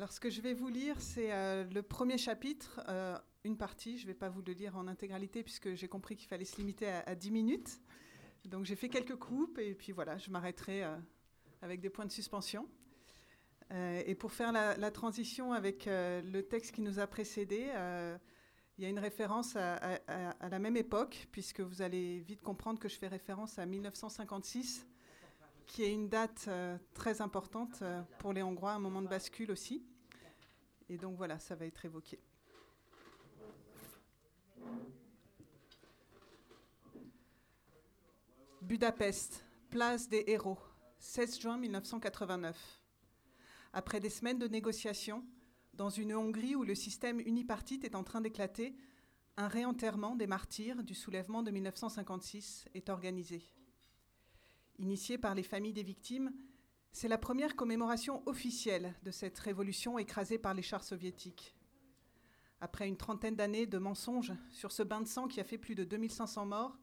Alors, ce que je vais vous lire, c'est euh, le premier chapitre, euh, une partie. Je ne vais pas vous le lire en intégralité puisque j'ai compris qu'il fallait se limiter à, à 10 minutes. Donc, j'ai fait quelques coupes et puis voilà, je m'arrêterai euh, avec des points de suspension. Et pour faire la, transition avec le texte qui nous a précédé, il y a une référence à la même époque, puisque vous allez vite comprendre que je fais référence à 1956, qui est une date euh, très importante euh, pour les Hongrois, un moment de bascule aussi. Et donc voilà, ça va être évoqué. Budapest, place des héros, 16 juin 1989. Après des semaines de négociations, dans une Hongrie où le système unipartite est en train d'éclater, un réenterrement des martyrs du soulèvement de 1956 est organisé. Initié par les familles des victimes, c'est la première commémoration officielle de cette révolution écrasée par les chars soviétiques. Après une trentaine d'années de mensonges sur ce bain de sang qui a fait plus de 2500 morts,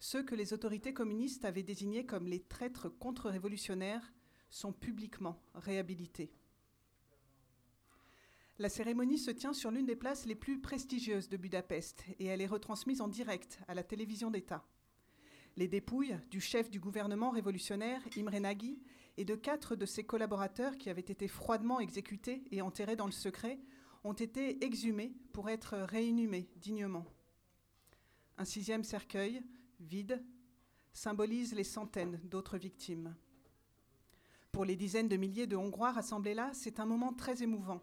ceux que les autorités communistes avaient désignés comme les traîtres contre-révolutionnaires sont publiquement réhabilités. La cérémonie se tient sur l'une des places les plus prestigieuses de Budapest et elle est retransmise en direct à la télévision d'État. Les dépouilles du chef du gouvernement révolutionnaire, Imre Nagy, et de quatre de ses collaborateurs qui avaient été froidement exécutés et enterrés dans le secret ont été exhumées pour être réinhumés dignement. Un sixième cercueil, vide, symbolise les centaines d'autres victimes. Pour les dizaines de milliers de Hongrois rassemblés là, c'est un moment très émouvant.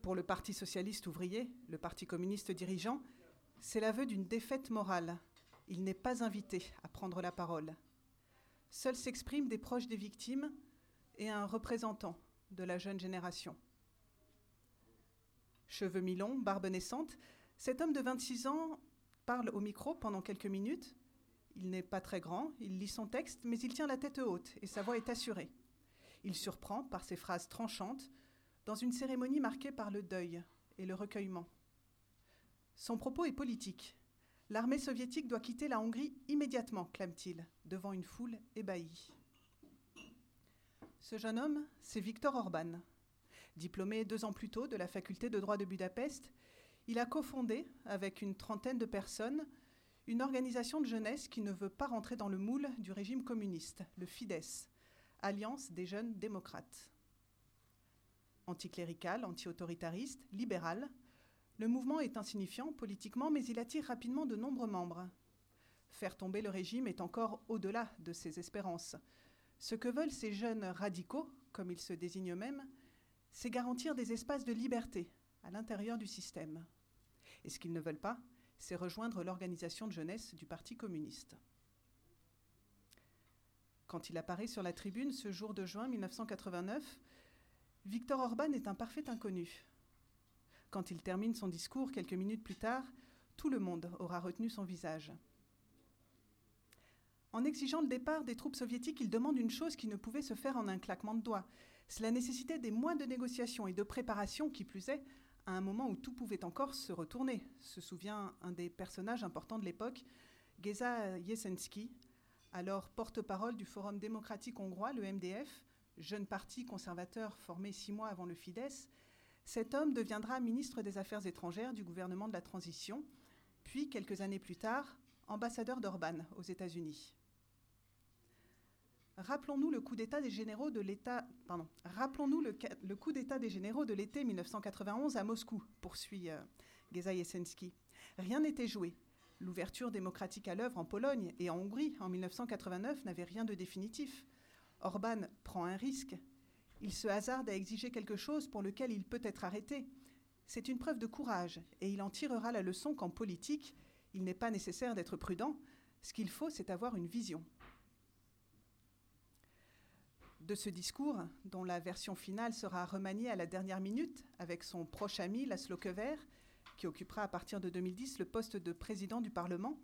Pour le Parti socialiste ouvrier, le Parti communiste dirigeant, c'est l'aveu d'une défaite morale. Il n'est pas invité à prendre la parole. Seuls s'expriment des proches des victimes et un représentant de la jeune génération. Cheveux mi-longs, barbe naissante, cet homme de 26 ans parle au micro pendant quelques minutes. Il n'est pas très grand, il lit son texte, mais il tient la tête haute et sa voix est assurée. Il surprend par ses phrases tranchantes dans une cérémonie marquée par le deuil et le recueillement. Son propos est politique. L'armée soviétique doit quitter la Hongrie immédiatement, clame-t-il, devant une foule ébahie. Ce jeune homme, c'est Viktor Orban. Diplômé deux ans plus tôt de la faculté de droit de Budapest, il a cofondé, avec une trentaine de personnes, une organisation de jeunesse qui ne veut pas rentrer dans le moule du régime communiste, le Fidesz, Alliance des jeunes démocrates. Anticlérical, anti-autoritariste, libéral, le mouvement est insignifiant politiquement, mais il attire rapidement de nombreux membres. Faire tomber le régime est encore au-delà de ses espérances. Ce que veulent ces jeunes radicaux, comme ils se désignent eux-mêmes, c'est garantir des espaces de liberté à l'intérieur du système. Et ce qu'ils ne veulent pas, c'est rejoindre l'organisation de jeunesse du Parti communiste. Quand il apparaît sur la tribune ce jour de juin 1989, Viktor Orban est un parfait inconnu. Quand il termine son discours quelques minutes plus tard, tout le monde aura retenu son visage. En exigeant le départ des troupes soviétiques, il demande une chose qui ne pouvait se faire en un claquement de doigts. Cela nécessitait des mois de négociations et de préparation, qui plus est, à un moment où tout pouvait encore se retourner, se souvient un des personnages importants de l'époque, Geza Jesensky, alors porte-parole du Forum démocratique hongrois, le MDF, jeune parti conservateur formé six mois avant le Fidesz. Cet homme deviendra ministre des Affaires étrangères du gouvernement de la transition, puis quelques années plus tard, ambassadeur d'Orban aux États-Unis. Rappelons-nous le coup d'État des généraux de l'État. Pardon. Rappelons-nous le, ca- le coup d'État des généraux de l'été 1991 à Moscou, poursuit euh, Geza Jesensky. Rien n'était joué. L'ouverture démocratique à l'œuvre en Pologne et en Hongrie en 1989 n'avait rien de définitif. Orban prend un risque. Il se hasarde à exiger quelque chose pour lequel il peut être arrêté. C'est une preuve de courage et il en tirera la leçon qu'en politique, il n'est pas nécessaire d'être prudent. Ce qu'il faut, c'est avoir une vision. De ce discours, dont la version finale sera remaniée à la dernière minute avec son proche ami Laszlo Köver, qui occupera à partir de 2010 le poste de président du Parlement,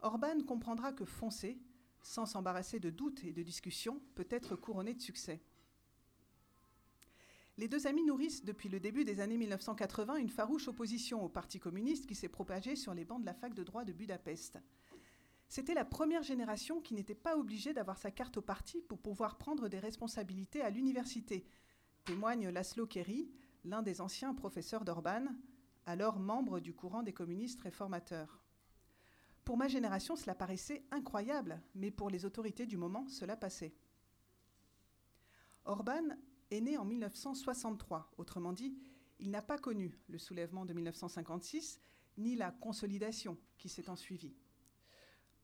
Orban comprendra que foncer, sans s'embarrasser de doutes et de discussions, peut être couronné de succès. Les deux amis nourrissent depuis le début des années 1980 une farouche opposition au Parti communiste qui s'est propagée sur les bancs de la fac de droit de Budapest. C'était la première génération qui n'était pas obligée d'avoir sa carte au parti pour pouvoir prendre des responsabilités à l'université, témoigne Laszlo Kerry, l'un des anciens professeurs d'Orban, alors membre du courant des communistes réformateurs. Pour ma génération, cela paraissait incroyable, mais pour les autorités du moment, cela passait. Orban est né en 1963, autrement dit, il n'a pas connu le soulèvement de 1956 ni la consolidation qui s'est ensuivie.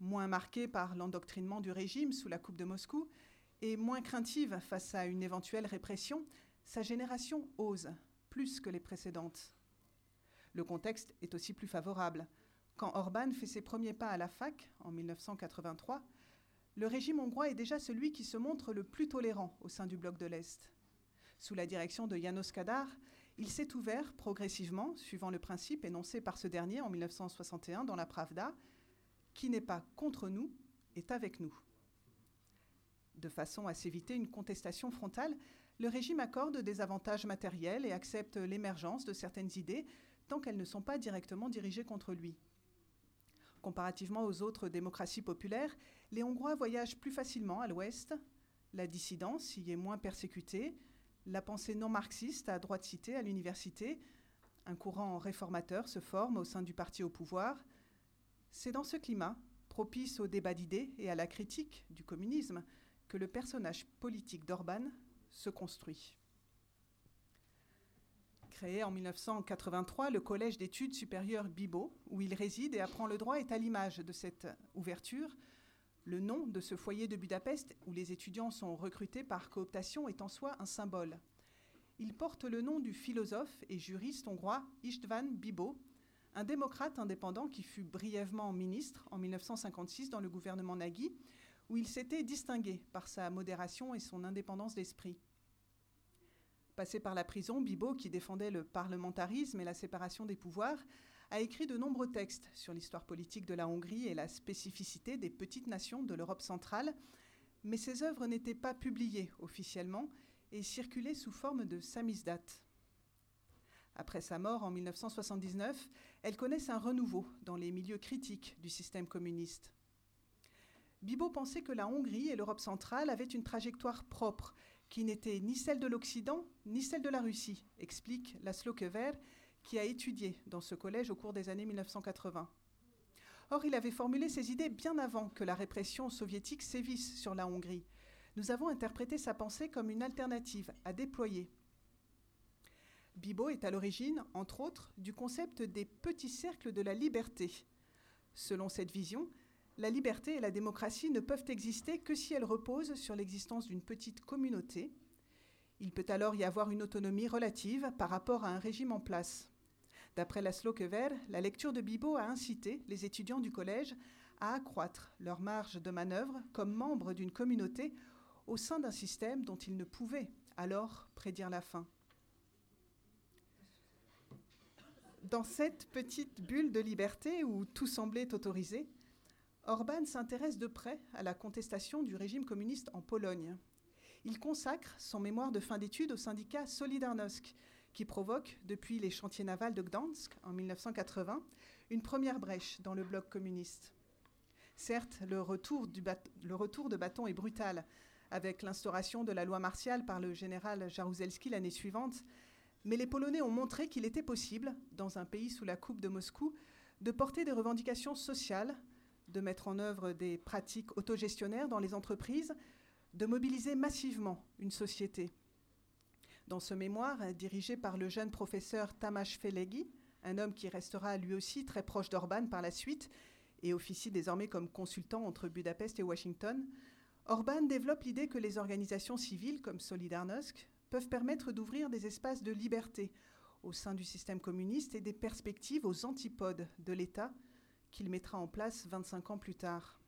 Moins marqué par l'endoctrinement du régime sous la Coupe de Moscou et moins craintive face à une éventuelle répression, sa génération ose plus que les précédentes. Le contexte est aussi plus favorable. Quand Orban fait ses premiers pas à la fac en 1983, le régime hongrois est déjà celui qui se montre le plus tolérant au sein du bloc de l'Est. Sous la direction de Janos Kadar, il s'est ouvert progressivement, suivant le principe énoncé par ce dernier en 1961 dans la Pravda, qui n'est pas contre nous est avec nous. De façon à s'éviter une contestation frontale, le régime accorde des avantages matériels et accepte l'émergence de certaines idées tant qu'elles ne sont pas directement dirigées contre lui. Comparativement aux autres démocraties populaires, les Hongrois voyagent plus facilement à l'ouest, la dissidence y est moins persécutée, la pensée non marxiste a droit de citer à l'université, un courant réformateur se forme au sein du parti au pouvoir. C'est dans ce climat, propice au débat d'idées et à la critique du communisme, que le personnage politique d'Orban se construit. Créé en 1983, le Collège d'études supérieures Bibo, où il réside et apprend le droit, est à l'image de cette ouverture. Le nom de ce foyer de Budapest, où les étudiants sont recrutés par cooptation, est en soi un symbole. Il porte le nom du philosophe et juriste hongrois István Bibo, un démocrate indépendant qui fut brièvement ministre en 1956 dans le gouvernement Nagui, où il s'était distingué par sa modération et son indépendance d'esprit. Passé par la prison, Bibo, qui défendait le parlementarisme et la séparation des pouvoirs, a écrit de nombreux textes sur l'histoire politique de la Hongrie et la spécificité des petites nations de l'Europe centrale, mais ses œuvres n'étaient pas publiées officiellement et circulaient sous forme de samizdat. Après sa mort en 1979, elles connaissent un renouveau dans les milieux critiques du système communiste. Bibo pensait que la Hongrie et l'Europe centrale avaient une trajectoire propre qui n'était ni celle de l'Occident ni celle de la Russie, explique Laszlo Kever, qui a étudié dans ce collège au cours des années 1980. Or, il avait formulé ses idées bien avant que la répression soviétique sévisse sur la Hongrie. Nous avons interprété sa pensée comme une alternative à déployer. Bibo est à l'origine, entre autres, du concept des petits cercles de la liberté. Selon cette vision, la liberté et la démocratie ne peuvent exister que si elles reposent sur l'existence d'une petite communauté. Il peut alors y avoir une autonomie relative par rapport à un régime en place. D'après Laszlo Kever, la lecture de Bibo a incité les étudiants du collège à accroître leur marge de manœuvre comme membres d'une communauté au sein d'un système dont ils ne pouvaient alors prédire la fin. Dans cette petite bulle de liberté où tout semblait autorisé, Orban s'intéresse de près à la contestation du régime communiste en Pologne. Il consacre son mémoire de fin d'études au syndicat Solidarnosc, qui provoque, depuis les chantiers navals de Gdansk en 1980, une première brèche dans le bloc communiste. Certes, le retour, le retour de bâton est brutal, avec l'instauration de la loi martiale par le général Jaruzelski l'année suivante, mais les Polonais ont montré qu'il était possible, dans un pays sous la coupe de Moscou, de porter des revendications sociales, de mettre en œuvre des pratiques autogestionnaires dans les entreprises, de mobiliser massivement une société. Dans ce mémoire, dirigé par le jeune professeur Tamas Felegi, un homme qui restera lui aussi très proche d'Orban par la suite et officie désormais comme consultant entre Budapest et Washington, Orban développe l'idée que les organisations civiles comme Solidarnosc peuvent permettre d'ouvrir des espaces de liberté au sein du système communiste et des perspectives aux antipodes de l'État qu'il mettra en place 25 ans plus tard.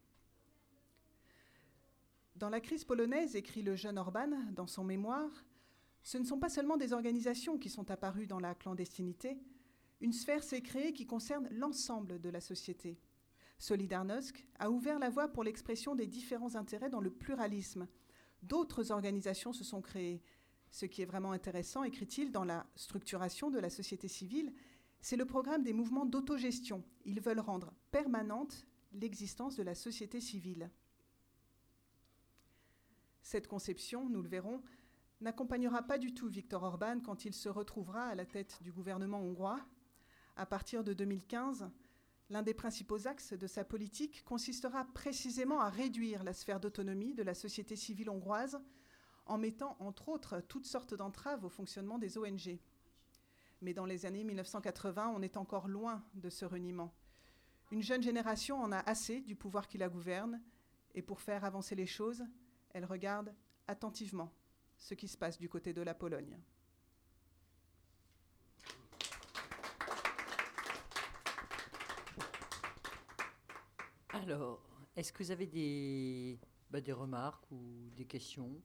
Dans la crise polonaise, écrit le jeune Orban dans son mémoire, ce ne sont pas seulement des organisations qui sont apparues dans la clandestinité, une sphère s'est créée qui concerne l'ensemble de la société. Solidarnosc a ouvert la voie pour l'expression des différents intérêts dans le pluralisme. D'autres organisations se sont créées. Ce qui est vraiment intéressant, écrit-il, dans la structuration de la société civile, c'est le programme des mouvements d'autogestion. Ils veulent rendre permanente l'existence de la société civile. Cette conception, nous le verrons, n'accompagnera pas du tout Viktor Orban quand il se retrouvera à la tête du gouvernement hongrois. À partir de 2015, l'un des principaux axes de sa politique consistera précisément à réduire la sphère d'autonomie de la société civile hongroise en mettant entre autres toutes sortes d'entraves au fonctionnement des ONG. Mais dans les années 1980, on est encore loin de ce reniement. Une jeune génération en a assez du pouvoir qui la gouverne, et pour faire avancer les choses, elle regarde attentivement ce qui se passe du côté de la Pologne. Alors, est-ce que vous avez des, bah, remarques ou des questions?